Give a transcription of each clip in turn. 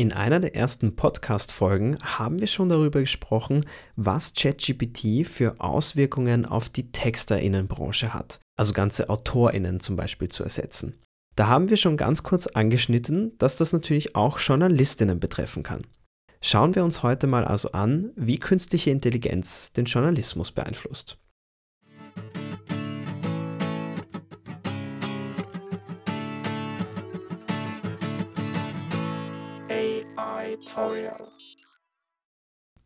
In einer der ersten Podcast-Folgen haben wir schon darüber gesprochen, was ChatGPT für Auswirkungen auf die TexterInnenbranche hat, also ganze AutorInnen zum Beispiel zu ersetzen. Da haben wir schon ganz kurz angeschnitten, dass das natürlich auch JournalistInnen betreffen kann. Schauen wir uns heute mal also an, wie künstliche Intelligenz den Journalismus beeinflusst. Tutorial.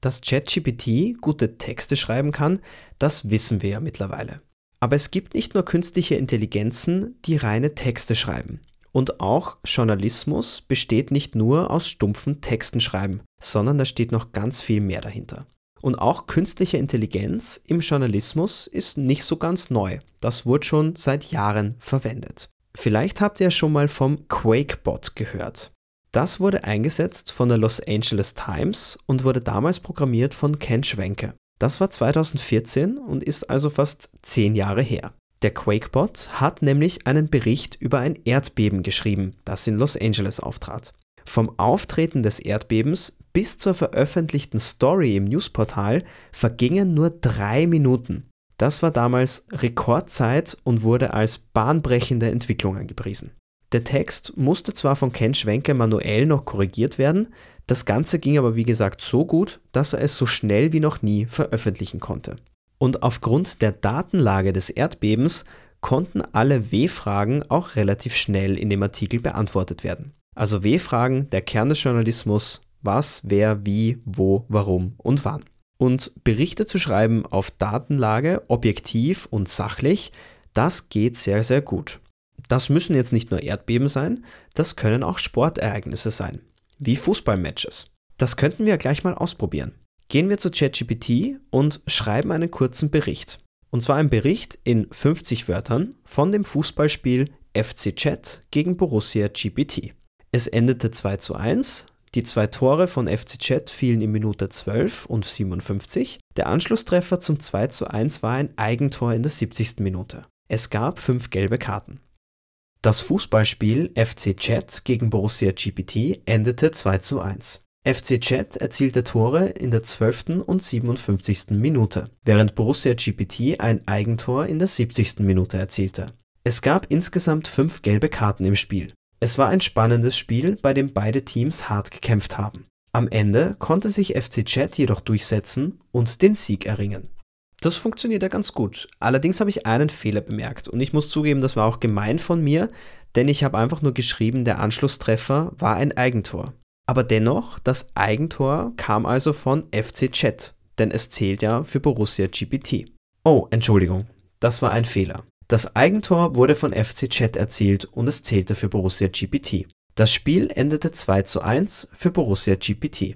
Dass ChatGPT gute Texte schreiben kann, das wissen wir ja mittlerweile. Aber es gibt nicht nur künstliche Intelligenzen, die reine Texte schreiben. Und auch Journalismus besteht nicht nur aus stumpfen Texten schreiben, sondern da steht noch ganz viel mehr dahinter. Und auch künstliche Intelligenz im Journalismus ist nicht so ganz neu. Das wurde schon seit Jahren verwendet. Vielleicht habt ihr schon mal vom QuakeBot gehört. Das wurde eingesetzt von der Los Angeles Times und wurde damals programmiert von Ken Schwenke. Das war 2014 und ist also fast zehn Jahre her. Der QuakeBot hat nämlich einen Bericht über ein Erdbeben geschrieben, das in Los Angeles auftrat. Vom Auftreten des Erdbebens bis zur veröffentlichten Story im Newsportal vergingen nur drei Minuten. Das war damals Rekordzeit und wurde als bahnbrechende Entwicklung angepriesen. Der Text musste zwar von Ken Schwenke manuell noch korrigiert werden, das Ganze ging aber wie gesagt so gut, dass er es so schnell wie noch nie veröffentlichen konnte. Und aufgrund der Datenlage des Erdbebens konnten alle W-Fragen auch relativ schnell in dem Artikel beantwortet werden. Also W-Fragen, der Kern des Journalismus, was, wer, wie, wo, warum und wann. Und Berichte zu schreiben auf Datenlage, objektiv und sachlich, das geht sehr, sehr gut. Das müssen jetzt nicht nur Erdbeben sein, das können auch Sportereignisse sein, wie Fußballmatches. Das könnten wir gleich mal ausprobieren. Gehen wir zu ChatGPT und schreiben einen kurzen Bericht. Und zwar ein Bericht in 50 Wörtern von dem Fußballspiel FC Chat gegen Borussia GPT. Es endete 2 zu 1. Die zwei Tore von FC Chat fielen in Minute 12 und 57. Der Anschlusstreffer zum 2 zu 1 war ein Eigentor in der 70. Minute. Es gab fünf gelbe Karten. Das Fußballspiel FC Chat gegen Borussia GPT endete 2 zu 1. FC Chat erzielte Tore in der 12. und 57. Minute, während Borussia GPT ein Eigentor in der 70. Minute erzielte. Es gab insgesamt fünf gelbe Karten im Spiel. Es war ein spannendes Spiel, bei dem beide Teams hart gekämpft haben. Am Ende konnte sich FC Chat jedoch durchsetzen und den Sieg erringen das funktioniert ja ganz gut. Allerdings habe ich einen Fehler bemerkt und ich muss zugeben, das war auch gemein von mir, denn ich habe einfach nur geschrieben, der Anschlusstreffer war ein Eigentor. Aber dennoch, das Eigentor kam also von FC Chat, denn es zählt ja für Borussia GPT. Oh, Entschuldigung, das war ein Fehler. Das Eigentor wurde von FC Chat erzielt und es zählte für Borussia GPT. Das Spiel endete 2 zu 1 für Borussia GPT.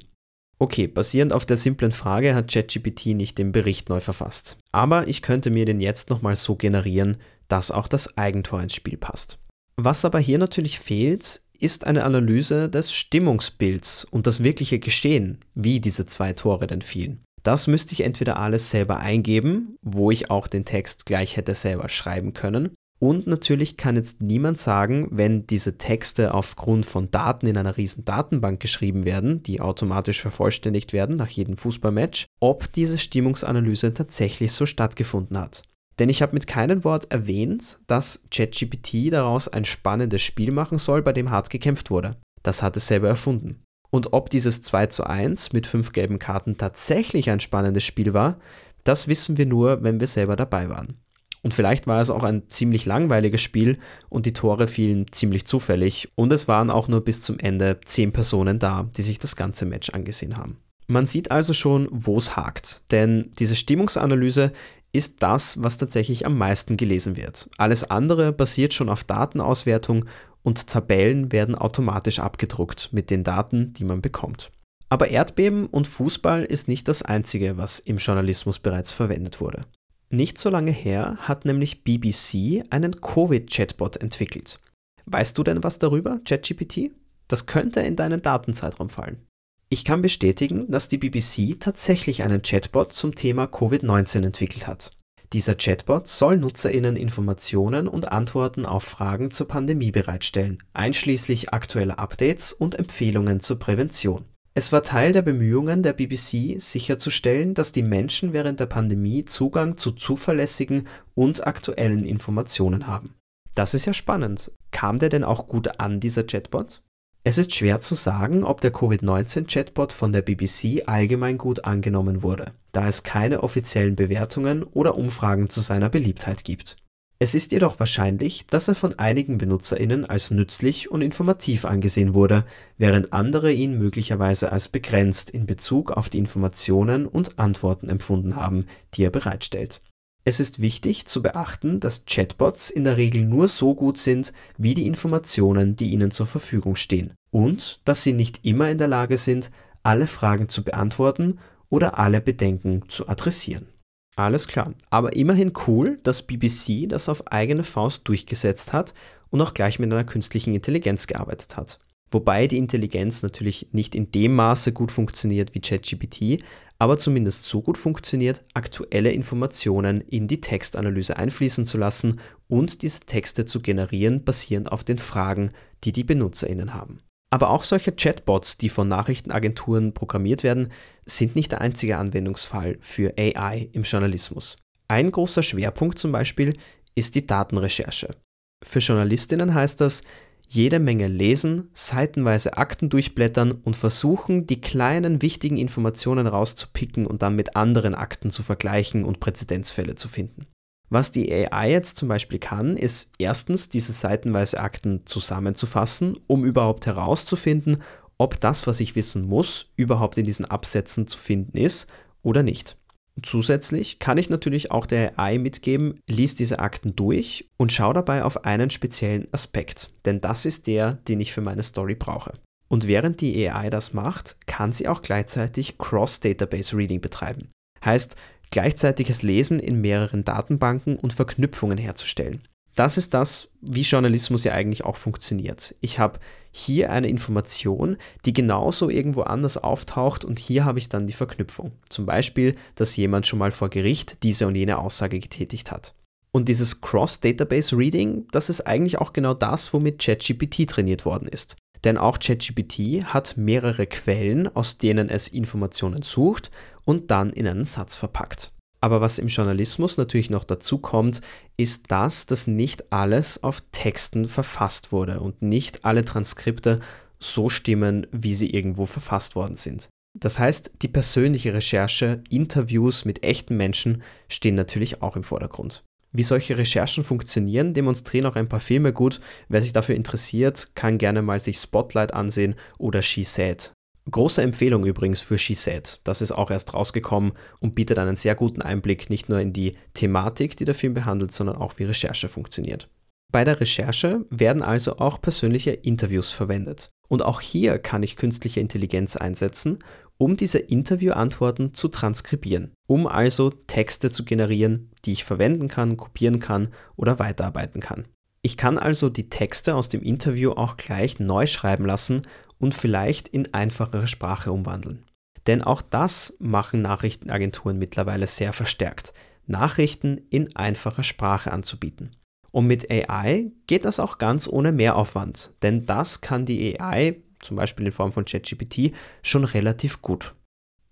Okay, basierend auf der simplen Frage hat ChatGPT nicht den Bericht neu verfasst. Aber ich könnte mir den jetzt nochmal so generieren, dass auch das Eigentor ins Spiel passt. Was aber hier natürlich fehlt, ist eine Analyse des Stimmungsbilds und das wirkliche Geschehen, wie diese zwei Tore denn fielen. Das müsste ich entweder alles selber eingeben, wo ich auch den Text gleich hätte selber schreiben können, und natürlich kann jetzt niemand sagen, wenn diese Texte aufgrund von Daten in einer riesen Datenbank geschrieben werden, die automatisch vervollständigt werden nach jedem Fußballmatch, ob diese Stimmungsanalyse tatsächlich so stattgefunden hat. Denn ich habe mit keinem Wort erwähnt, dass ChatGPT daraus ein spannendes Spiel machen soll, bei dem hart gekämpft wurde. Das hat es selber erfunden. Und ob dieses 2 zu 1 mit fünf gelben Karten tatsächlich ein spannendes Spiel war, das wissen wir nur, wenn wir selber dabei waren. Und vielleicht war es auch ein ziemlich langweiliges Spiel und die Tore fielen ziemlich zufällig und es waren auch nur bis zum Ende zehn Personen da, die sich das ganze Match angesehen haben. Man sieht also schon, wo es hakt, denn diese Stimmungsanalyse ist das, was tatsächlich am meisten gelesen wird. Alles andere basiert schon auf Datenauswertung und Tabellen werden automatisch abgedruckt mit den Daten, die man bekommt. Aber Erdbeben und Fußball ist nicht das Einzige, was im Journalismus bereits verwendet wurde. Nicht so lange her hat nämlich BBC einen Covid-Chatbot entwickelt. Weißt du denn was darüber, ChatGPT? Das könnte in deinen Datenzeitraum fallen. Ich kann bestätigen, dass die BBC tatsächlich einen Chatbot zum Thema Covid-19 entwickelt hat. Dieser Chatbot soll NutzerInnen Informationen und Antworten auf Fragen zur Pandemie bereitstellen, einschließlich aktueller Updates und Empfehlungen zur Prävention. Es war Teil der Bemühungen der BBC, sicherzustellen, dass die Menschen während der Pandemie Zugang zu zuverlässigen und aktuellen Informationen haben. Das ist ja spannend. Kam der denn auch gut an, dieser Chatbot? Es ist schwer zu sagen, ob der Covid-19-Chatbot von der BBC allgemein gut angenommen wurde, da es keine offiziellen Bewertungen oder Umfragen zu seiner Beliebtheit gibt. Es ist jedoch wahrscheinlich, dass er von einigen Benutzerinnen als nützlich und informativ angesehen wurde, während andere ihn möglicherweise als begrenzt in Bezug auf die Informationen und Antworten empfunden haben, die er bereitstellt es ist wichtig zu beachten, dass Chatbots in der Regel nur so gut sind wie die Informationen, die ihnen zur Verfügung stehen und dass sie nicht immer in der Lage sind, alle Fragen zu beantworten oder alle Bedenken zu adressieren. Alles klar, aber immerhin cool, dass BBC das auf eigene Faust durchgesetzt hat und auch gleich mit einer künstlichen Intelligenz gearbeitet hat. Wobei die Intelligenz natürlich nicht in dem Maße gut funktioniert wie ChatGPT, aber zumindest so gut funktioniert, aktuelle Informationen in die Textanalyse einfließen zu lassen und diese Texte zu generieren, basierend auf den Fragen, die die Benutzerinnen haben. Aber auch solche Chatbots, die von Nachrichtenagenturen programmiert werden, sind nicht der einzige Anwendungsfall für AI im Journalismus. Ein großer Schwerpunkt zum Beispiel ist die Datenrecherche. Für Journalistinnen heißt das, jede Menge lesen, seitenweise Akten durchblättern und versuchen, die kleinen wichtigen Informationen rauszupicken und dann mit anderen Akten zu vergleichen und Präzedenzfälle zu finden. Was die AI jetzt zum Beispiel kann, ist erstens diese seitenweise Akten zusammenzufassen, um überhaupt herauszufinden, ob das, was ich wissen muss, überhaupt in diesen Absätzen zu finden ist oder nicht. Zusätzlich kann ich natürlich auch der AI mitgeben, lies diese Akten durch und schau dabei auf einen speziellen Aspekt, denn das ist der, den ich für meine Story brauche. Und während die AI das macht, kann sie auch gleichzeitig Cross-Database Reading betreiben. Heißt, gleichzeitiges Lesen in mehreren Datenbanken und Verknüpfungen herzustellen. Das ist das, wie Journalismus ja eigentlich auch funktioniert. Ich habe hier eine Information, die genauso irgendwo anders auftaucht und hier habe ich dann die Verknüpfung. Zum Beispiel, dass jemand schon mal vor Gericht diese und jene Aussage getätigt hat. Und dieses Cross-Database Reading, das ist eigentlich auch genau das, womit ChatGPT trainiert worden ist. Denn auch ChatGPT hat mehrere Quellen, aus denen es Informationen sucht und dann in einen Satz verpackt. Aber was im Journalismus natürlich noch dazu kommt, ist das, dass nicht alles auf Texten verfasst wurde und nicht alle Transkripte so stimmen, wie sie irgendwo verfasst worden sind. Das heißt, die persönliche Recherche, Interviews mit echten Menschen stehen natürlich auch im Vordergrund. Wie solche Recherchen funktionieren, demonstrieren auch ein paar Filme gut. Wer sich dafür interessiert, kann gerne mal sich Spotlight ansehen oder She Said. Große Empfehlung übrigens für She Said. Das ist auch erst rausgekommen und bietet einen sehr guten Einblick nicht nur in die Thematik, die der Film behandelt, sondern auch wie Recherche funktioniert. Bei der Recherche werden also auch persönliche Interviews verwendet. Und auch hier kann ich künstliche Intelligenz einsetzen, um diese Interviewantworten zu transkribieren, um also Texte zu generieren, die ich verwenden kann, kopieren kann oder weiterarbeiten kann. Ich kann also die Texte aus dem Interview auch gleich neu schreiben lassen und vielleicht in einfachere Sprache umwandeln. Denn auch das machen Nachrichtenagenturen mittlerweile sehr verstärkt, Nachrichten in einfacher Sprache anzubieten. Und mit AI geht das auch ganz ohne Mehraufwand, denn das kann die AI, zum Beispiel in Form von ChatGPT, schon relativ gut.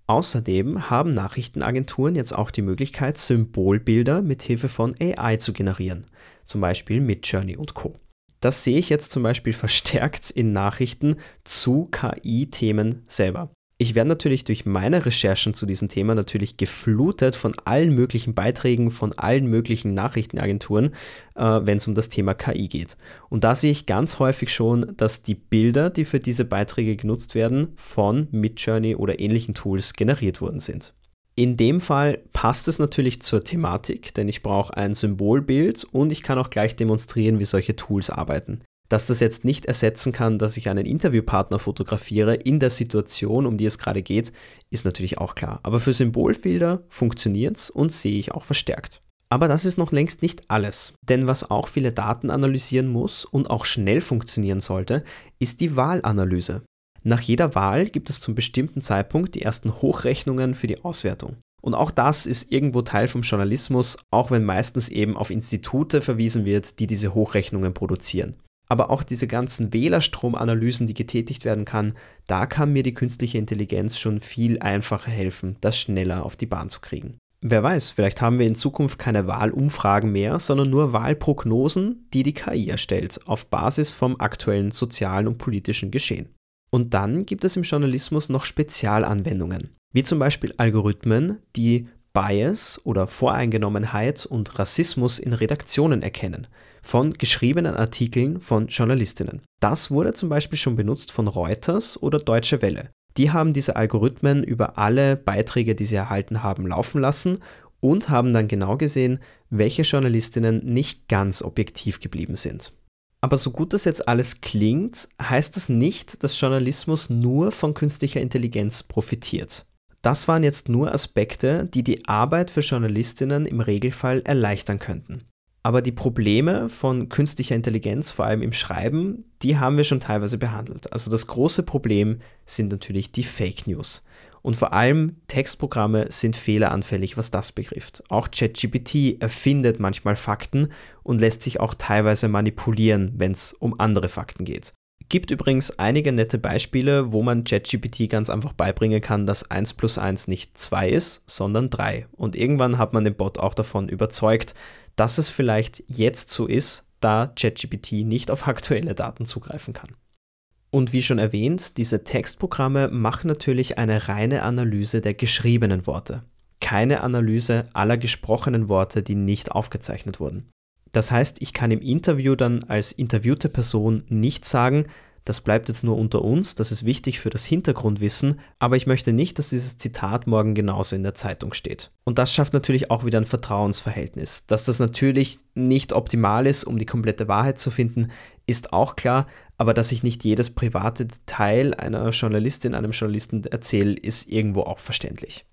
Außerdem haben Nachrichtenagenturen jetzt auch die Möglichkeit, Symbolbilder mit Hilfe von AI zu generieren, zum Beispiel mit Journey und Co. Das sehe ich jetzt zum Beispiel verstärkt in Nachrichten zu KI-Themen selber. Ich werde natürlich durch meine Recherchen zu diesem Thema natürlich geflutet von allen möglichen Beiträgen von allen möglichen Nachrichtenagenturen, äh, wenn es um das Thema KI geht. Und da sehe ich ganz häufig schon, dass die Bilder, die für diese Beiträge genutzt werden, von Midjourney oder ähnlichen Tools generiert worden sind. In dem Fall passt es natürlich zur Thematik, denn ich brauche ein Symbolbild und ich kann auch gleich demonstrieren, wie solche Tools arbeiten. Dass das jetzt nicht ersetzen kann, dass ich einen Interviewpartner fotografiere in der Situation, um die es gerade geht, ist natürlich auch klar. Aber für Symbolbilder funktioniert es und sehe ich auch verstärkt. Aber das ist noch längst nicht alles, denn was auch viele Daten analysieren muss und auch schnell funktionieren sollte, ist die Wahlanalyse. Nach jeder Wahl gibt es zum bestimmten Zeitpunkt die ersten Hochrechnungen für die Auswertung. Und auch das ist irgendwo Teil vom Journalismus, auch wenn meistens eben auf Institute verwiesen wird, die diese Hochrechnungen produzieren. Aber auch diese ganzen Wählerstromanalysen, die getätigt werden kann, da kann mir die künstliche Intelligenz schon viel einfacher helfen, das schneller auf die Bahn zu kriegen. Wer weiß, vielleicht haben wir in Zukunft keine Wahlumfragen mehr, sondern nur Wahlprognosen, die die KI erstellt, auf Basis vom aktuellen sozialen und politischen Geschehen. Und dann gibt es im Journalismus noch Spezialanwendungen, wie zum Beispiel Algorithmen, die Bias oder Voreingenommenheit und Rassismus in Redaktionen erkennen, von geschriebenen Artikeln von Journalistinnen. Das wurde zum Beispiel schon benutzt von Reuters oder Deutsche Welle. Die haben diese Algorithmen über alle Beiträge, die sie erhalten haben, laufen lassen und haben dann genau gesehen, welche Journalistinnen nicht ganz objektiv geblieben sind. Aber so gut das jetzt alles klingt, heißt das nicht, dass Journalismus nur von künstlicher Intelligenz profitiert. Das waren jetzt nur Aspekte, die die Arbeit für Journalistinnen im Regelfall erleichtern könnten. Aber die Probleme von künstlicher Intelligenz, vor allem im Schreiben, die haben wir schon teilweise behandelt. Also das große Problem sind natürlich die Fake News. Und vor allem Textprogramme sind fehleranfällig, was das betrifft. Auch ChatGPT erfindet manchmal Fakten und lässt sich auch teilweise manipulieren, wenn es um andere Fakten geht. Gibt übrigens einige nette Beispiele, wo man ChatGPT ganz einfach beibringen kann, dass 1 plus 1 nicht 2 ist, sondern 3. Und irgendwann hat man den Bot auch davon überzeugt, dass es vielleicht jetzt so ist, da ChatGPT nicht auf aktuelle Daten zugreifen kann. Und wie schon erwähnt, diese Textprogramme machen natürlich eine reine Analyse der geschriebenen Worte, keine Analyse aller gesprochenen Worte, die nicht aufgezeichnet wurden. Das heißt, ich kann im Interview dann als interviewte Person nicht sagen, das bleibt jetzt nur unter uns, das ist wichtig für das Hintergrundwissen, aber ich möchte nicht, dass dieses Zitat morgen genauso in der Zeitung steht. Und das schafft natürlich auch wieder ein Vertrauensverhältnis. Dass das natürlich nicht optimal ist, um die komplette Wahrheit zu finden, ist auch klar, aber dass ich nicht jedes private Detail einer Journalistin, einem Journalisten erzähle, ist irgendwo auch verständlich.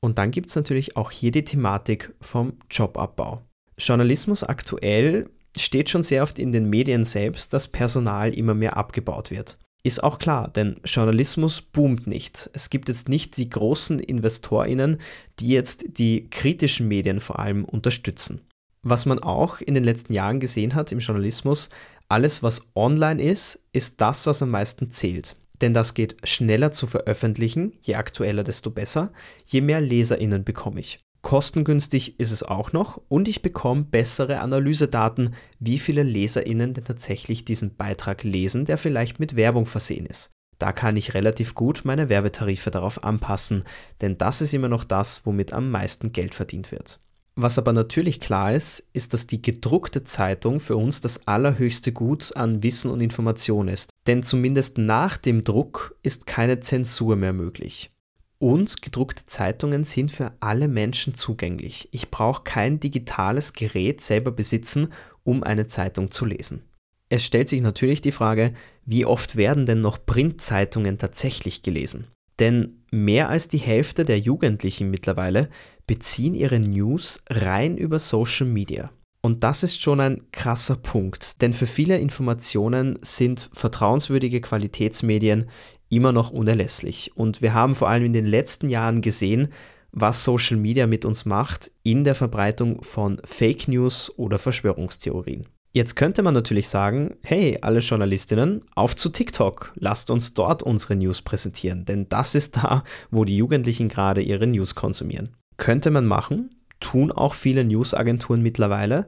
Und dann gibt es natürlich auch hier die Thematik vom Jobabbau. Journalismus aktuell steht schon sehr oft in den Medien selbst, dass Personal immer mehr abgebaut wird. Ist auch klar, denn Journalismus boomt nicht. Es gibt jetzt nicht die großen InvestorInnen, die jetzt die kritischen Medien vor allem unterstützen. Was man auch in den letzten Jahren gesehen hat im Journalismus, alles was online ist, ist das, was am meisten zählt. Denn das geht schneller zu veröffentlichen, je aktueller, desto besser, je mehr LeserInnen bekomme ich. Kostengünstig ist es auch noch und ich bekomme bessere Analysedaten, wie viele LeserInnen denn tatsächlich diesen Beitrag lesen, der vielleicht mit Werbung versehen ist. Da kann ich relativ gut meine Werbetarife darauf anpassen, denn das ist immer noch das, womit am meisten Geld verdient wird. Was aber natürlich klar ist, ist, dass die gedruckte Zeitung für uns das allerhöchste Gut an Wissen und Information ist. Denn zumindest nach dem Druck ist keine Zensur mehr möglich. Und gedruckte Zeitungen sind für alle Menschen zugänglich. Ich brauche kein digitales Gerät selber besitzen, um eine Zeitung zu lesen. Es stellt sich natürlich die Frage, wie oft werden denn noch Printzeitungen tatsächlich gelesen? Denn mehr als die Hälfte der Jugendlichen mittlerweile beziehen ihre News rein über Social Media. Und das ist schon ein krasser Punkt, denn für viele Informationen sind vertrauenswürdige Qualitätsmedien immer noch unerlässlich. Und wir haben vor allem in den letzten Jahren gesehen, was Social Media mit uns macht in der Verbreitung von Fake News oder Verschwörungstheorien. Jetzt könnte man natürlich sagen, hey, alle Journalistinnen, auf zu TikTok, lasst uns dort unsere News präsentieren, denn das ist da, wo die Jugendlichen gerade ihre News konsumieren. Könnte man machen, tun auch viele Newsagenturen mittlerweile,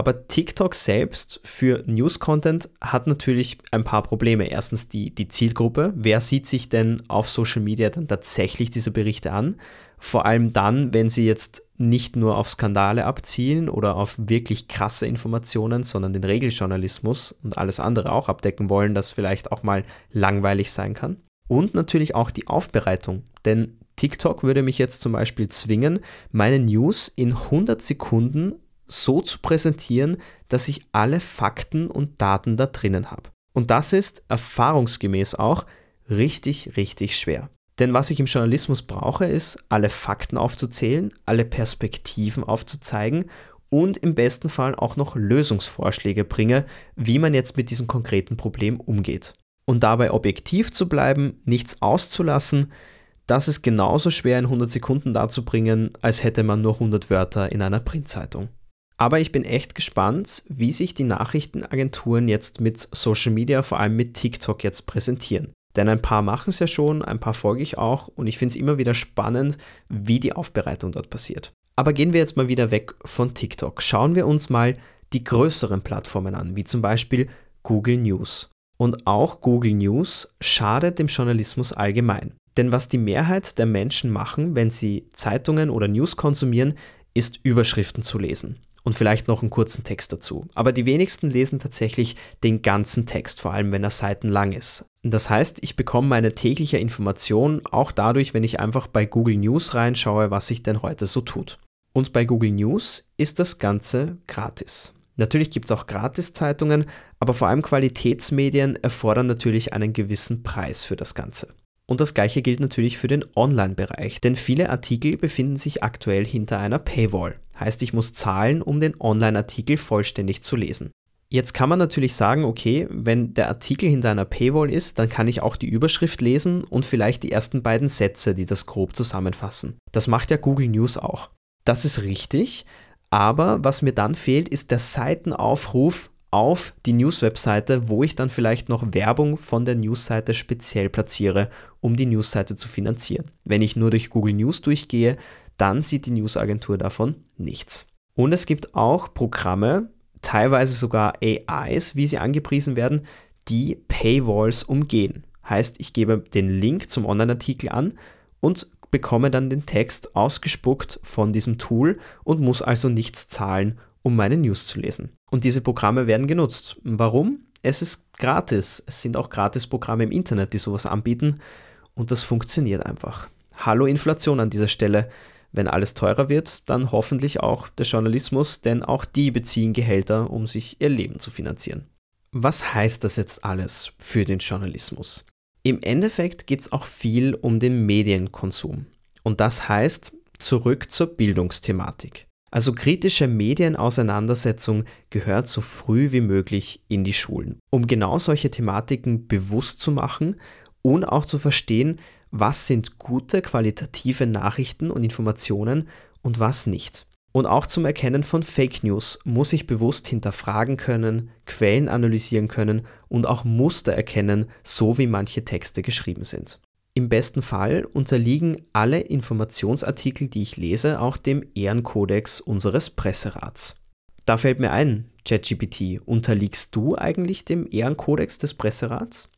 aber TikTok selbst für News-Content hat natürlich ein paar Probleme. Erstens die, die Zielgruppe. Wer sieht sich denn auf Social Media dann tatsächlich diese Berichte an? Vor allem dann, wenn sie jetzt nicht nur auf Skandale abzielen oder auf wirklich krasse Informationen, sondern den Regeljournalismus und alles andere auch abdecken wollen, das vielleicht auch mal langweilig sein kann. Und natürlich auch die Aufbereitung. Denn TikTok würde mich jetzt zum Beispiel zwingen, meine News in 100 Sekunden so zu präsentieren, dass ich alle Fakten und Daten da drinnen habe. Und das ist erfahrungsgemäß auch richtig, richtig schwer. Denn was ich im Journalismus brauche, ist, alle Fakten aufzuzählen, alle Perspektiven aufzuzeigen und im besten Fall auch noch Lösungsvorschläge bringe, wie man jetzt mit diesem konkreten Problem umgeht. Und dabei objektiv zu bleiben, nichts auszulassen, das ist genauso schwer in 100 Sekunden darzubringen, als hätte man nur 100 Wörter in einer Printzeitung. Aber ich bin echt gespannt, wie sich die Nachrichtenagenturen jetzt mit Social Media, vor allem mit TikTok jetzt präsentieren. Denn ein paar machen es ja schon, ein paar folge ich auch und ich finde es immer wieder spannend, wie die Aufbereitung dort passiert. Aber gehen wir jetzt mal wieder weg von TikTok. Schauen wir uns mal die größeren Plattformen an, wie zum Beispiel Google News. Und auch Google News schadet dem Journalismus allgemein. Denn was die Mehrheit der Menschen machen, wenn sie Zeitungen oder News konsumieren, ist Überschriften zu lesen und vielleicht noch einen kurzen Text dazu. Aber die wenigsten lesen tatsächlich den ganzen Text, vor allem wenn er seitenlang ist. Das heißt, ich bekomme meine tägliche Information auch dadurch, wenn ich einfach bei Google News reinschaue, was sich denn heute so tut. Und bei Google News ist das Ganze gratis. Natürlich gibt es auch Gratiszeitungen, aber vor allem Qualitätsmedien erfordern natürlich einen gewissen Preis für das Ganze. Und das gleiche gilt natürlich für den Online-Bereich, denn viele Artikel befinden sich aktuell hinter einer Paywall. Heißt, ich muss zahlen, um den Online-Artikel vollständig zu lesen. Jetzt kann man natürlich sagen, okay, wenn der Artikel hinter einer Paywall ist, dann kann ich auch die Überschrift lesen und vielleicht die ersten beiden Sätze, die das grob zusammenfassen. Das macht ja Google News auch. Das ist richtig, aber was mir dann fehlt, ist der Seitenaufruf auf die News-Webseite, wo ich dann vielleicht noch Werbung von der News-Seite speziell platziere, um die News-Seite zu finanzieren. Wenn ich nur durch Google News durchgehe, dann sieht die News-Agentur davon nichts. Und es gibt auch Programme, teilweise sogar AIs, wie sie angepriesen werden, die Paywalls umgehen. Heißt, ich gebe den Link zum Online-Artikel an und bekomme dann den Text ausgespuckt von diesem Tool und muss also nichts zahlen, um meine News zu lesen. Und diese Programme werden genutzt. Warum? Es ist gratis. Es sind auch Gratis-Programme im Internet, die sowas anbieten und das funktioniert einfach. Hallo Inflation an dieser Stelle. Wenn alles teurer wird, dann hoffentlich auch der Journalismus, denn auch die beziehen Gehälter, um sich ihr Leben zu finanzieren. Was heißt das jetzt alles für den Journalismus? Im Endeffekt geht es auch viel um den Medienkonsum. Und das heißt zurück zur Bildungsthematik. Also kritische Medienauseinandersetzung gehört so früh wie möglich in die Schulen, um genau solche Thematiken bewusst zu machen und auch zu verstehen, was sind gute qualitative Nachrichten und Informationen und was nicht. Und auch zum Erkennen von Fake News muss ich bewusst hinterfragen können, Quellen analysieren können und auch Muster erkennen, so wie manche Texte geschrieben sind. Im besten Fall unterliegen alle Informationsartikel, die ich lese, auch dem Ehrenkodex unseres Presserats. Da fällt mir ein, ChatGPT, unterliegst du eigentlich dem Ehrenkodex des Presserats?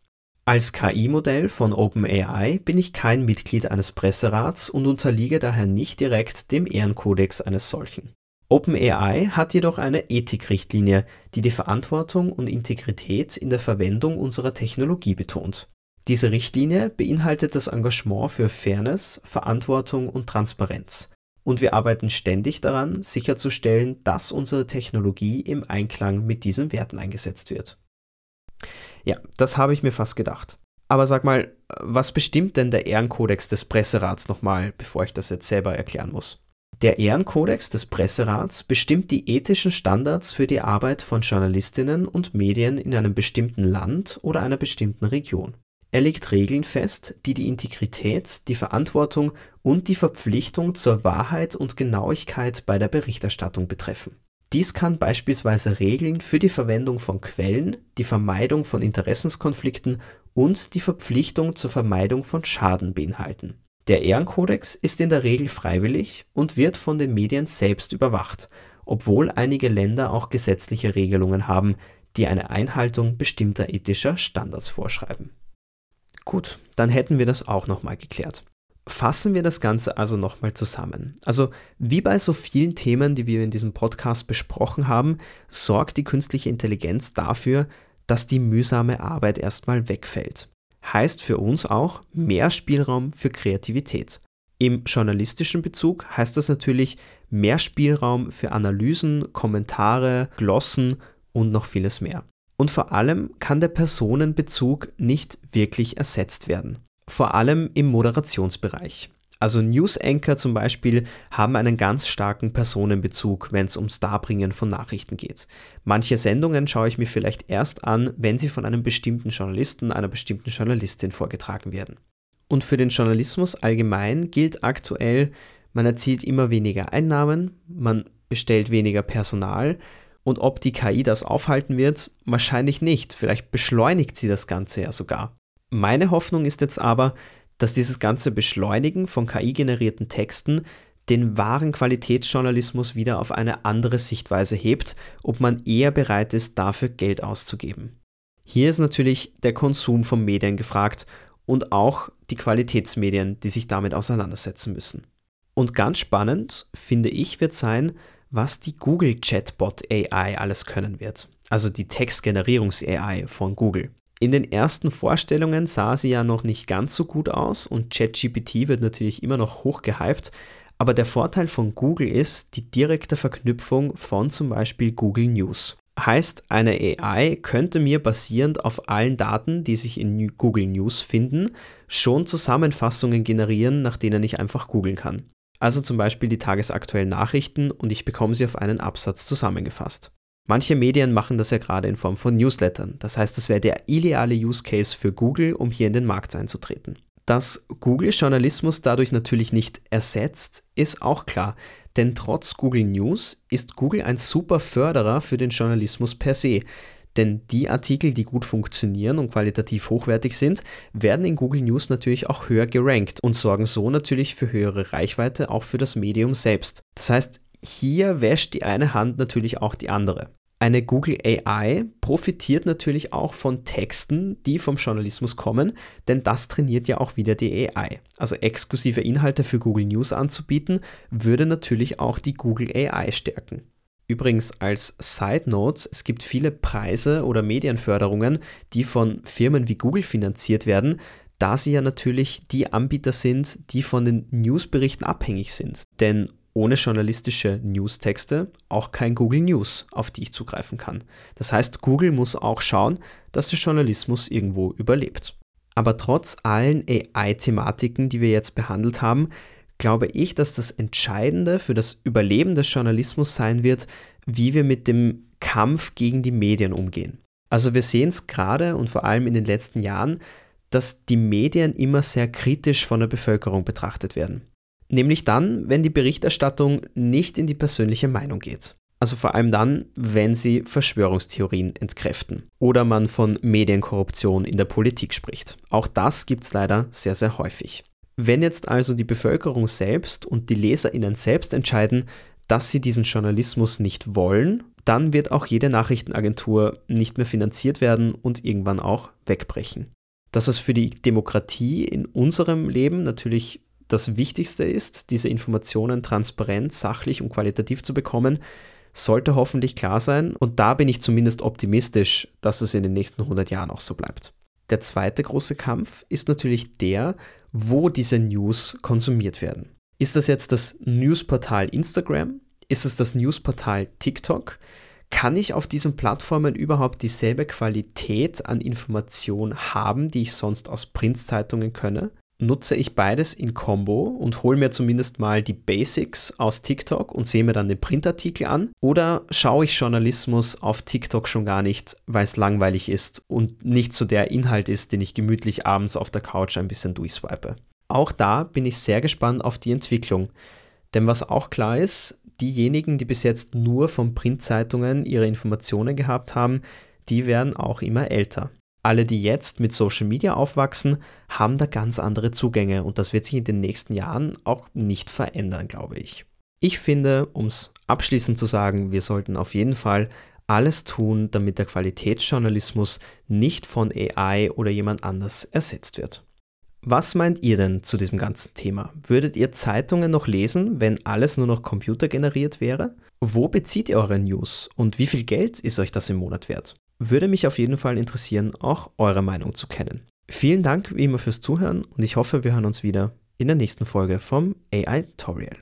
Als KI-Modell von OpenAI bin ich kein Mitglied eines Presserats und unterliege daher nicht direkt dem Ehrenkodex eines solchen. OpenAI hat jedoch eine Ethikrichtlinie, die die Verantwortung und Integrität in der Verwendung unserer Technologie betont. Diese Richtlinie beinhaltet das Engagement für Fairness, Verantwortung und Transparenz. Und wir arbeiten ständig daran, sicherzustellen, dass unsere Technologie im Einklang mit diesen Werten eingesetzt wird. Ja, das habe ich mir fast gedacht. Aber sag mal, was bestimmt denn der Ehrenkodex des Presserats nochmal, bevor ich das jetzt selber erklären muss? Der Ehrenkodex des Presserats bestimmt die ethischen Standards für die Arbeit von Journalistinnen und Medien in einem bestimmten Land oder einer bestimmten Region. Er legt Regeln fest, die die Integrität, die Verantwortung und die Verpflichtung zur Wahrheit und Genauigkeit bei der Berichterstattung betreffen. Dies kann beispielsweise Regeln für die Verwendung von Quellen, die Vermeidung von Interessenskonflikten und die Verpflichtung zur Vermeidung von Schaden beinhalten. Der Ehrenkodex ist in der Regel freiwillig und wird von den Medien selbst überwacht, obwohl einige Länder auch gesetzliche Regelungen haben, die eine Einhaltung bestimmter ethischer Standards vorschreiben Gut, dann hätten wir das auch nochmal geklärt. Fassen wir das Ganze also nochmal zusammen. Also wie bei so vielen Themen, die wir in diesem Podcast besprochen haben, sorgt die künstliche Intelligenz dafür, dass die mühsame Arbeit erstmal wegfällt. Heißt für uns auch mehr Spielraum für Kreativität. Im journalistischen Bezug heißt das natürlich mehr Spielraum für Analysen, Kommentare, Glossen und noch vieles mehr. Und vor allem kann der Personenbezug nicht wirklich ersetzt werden. Vor allem im Moderationsbereich. Also News Anchor zum Beispiel haben einen ganz starken Personenbezug, wenn es ums Darbringen von Nachrichten geht. Manche Sendungen schaue ich mir vielleicht erst an, wenn sie von einem bestimmten Journalisten, einer bestimmten Journalistin vorgetragen werden. Und für den Journalismus allgemein gilt aktuell, man erzielt immer weniger Einnahmen, man bestellt weniger Personal und ob die KI das aufhalten wird, wahrscheinlich nicht. Vielleicht beschleunigt sie das Ganze ja sogar. Meine Hoffnung ist jetzt aber, dass dieses ganze Beschleunigen von KI-generierten Texten den wahren Qualitätsjournalismus wieder auf eine andere Sichtweise hebt, ob man eher bereit ist, dafür Geld auszugeben. Hier ist natürlich der Konsum von Medien gefragt und auch die Qualitätsmedien, die sich damit auseinandersetzen müssen. Und ganz spannend, finde ich, wird sein, was die Google Chatbot AI alles können wird. Also die Textgenerierungs AI von Google. In den ersten Vorstellungen sah sie ja noch nicht ganz so gut aus und ChatGPT wird natürlich immer noch hoch gehypt. Aber der Vorteil von Google ist die direkte Verknüpfung von zum Beispiel Google News. Heißt, eine AI könnte mir basierend auf allen Daten, die sich in Google News finden, schon Zusammenfassungen generieren, nach denen ich einfach googeln kann. Also zum Beispiel die tagesaktuellen Nachrichten und ich bekomme sie auf einen Absatz zusammengefasst. Manche Medien machen das ja gerade in Form von Newslettern. Das heißt, das wäre der ideale Use Case für Google, um hier in den Markt einzutreten. Dass Google Journalismus dadurch natürlich nicht ersetzt, ist auch klar. Denn trotz Google News ist Google ein super Förderer für den Journalismus per se. Denn die Artikel, die gut funktionieren und qualitativ hochwertig sind, werden in Google News natürlich auch höher gerankt und sorgen so natürlich für höhere Reichweite auch für das Medium selbst. Das heißt, hier wäscht die eine Hand natürlich auch die andere. Eine Google AI profitiert natürlich auch von Texten, die vom Journalismus kommen, denn das trainiert ja auch wieder die AI. Also exklusive Inhalte für Google News anzubieten, würde natürlich auch die Google AI stärken. Übrigens als Side Note, es gibt viele Preise oder Medienförderungen, die von Firmen wie Google finanziert werden, da sie ja natürlich die Anbieter sind, die von den Newsberichten abhängig sind. Denn ohne journalistische Newstexte auch kein Google News, auf die ich zugreifen kann. Das heißt, Google muss auch schauen, dass der Journalismus irgendwo überlebt. Aber trotz allen AI-Thematiken, die wir jetzt behandelt haben, glaube ich, dass das Entscheidende für das Überleben des Journalismus sein wird, wie wir mit dem Kampf gegen die Medien umgehen. Also wir sehen es gerade und vor allem in den letzten Jahren, dass die Medien immer sehr kritisch von der Bevölkerung betrachtet werden. Nämlich dann, wenn die Berichterstattung nicht in die persönliche Meinung geht. Also vor allem dann, wenn sie Verschwörungstheorien entkräften oder man von Medienkorruption in der Politik spricht. Auch das gibt es leider sehr, sehr häufig. Wenn jetzt also die Bevölkerung selbst und die Leserinnen selbst entscheiden, dass sie diesen Journalismus nicht wollen, dann wird auch jede Nachrichtenagentur nicht mehr finanziert werden und irgendwann auch wegbrechen. Dass es für die Demokratie in unserem Leben natürlich das Wichtigste ist, diese Informationen transparent, sachlich und qualitativ zu bekommen, sollte hoffentlich klar sein und da bin ich zumindest optimistisch, dass es in den nächsten 100 Jahren auch so bleibt. Der zweite große Kampf ist natürlich der, wo diese News konsumiert werden. Ist das jetzt das Newsportal Instagram? Ist es das Newsportal TikTok? Kann ich auf diesen Plattformen überhaupt dieselbe Qualität an Information haben, die ich sonst aus Printzeitungen könne? Nutze ich beides in Combo und hole mir zumindest mal die Basics aus TikTok und sehe mir dann den Printartikel an? Oder schaue ich Journalismus auf TikTok schon gar nicht, weil es langweilig ist und nicht so der Inhalt ist, den ich gemütlich abends auf der Couch ein bisschen durchswipe? Auch da bin ich sehr gespannt auf die Entwicklung. Denn was auch klar ist, diejenigen, die bis jetzt nur von Printzeitungen ihre Informationen gehabt haben, die werden auch immer älter alle, die jetzt mit Social Media aufwachsen, haben da ganz andere Zugänge und das wird sich in den nächsten Jahren auch nicht verändern, glaube ich. Ich finde, um es abschließend zu sagen, wir sollten auf jeden Fall alles tun, damit der Qualitätsjournalismus nicht von AI oder jemand anders ersetzt wird. Was meint ihr denn zu diesem ganzen Thema? Würdet ihr Zeitungen noch lesen, wenn alles nur noch computergeneriert wäre? Wo bezieht ihr eure News und wie viel Geld ist euch das im Monat wert? Würde mich auf jeden Fall interessieren, auch eure Meinung zu kennen. Vielen Dank wie immer fürs Zuhören und ich hoffe, wir hören uns wieder in der nächsten Folge vom AI Tutorial.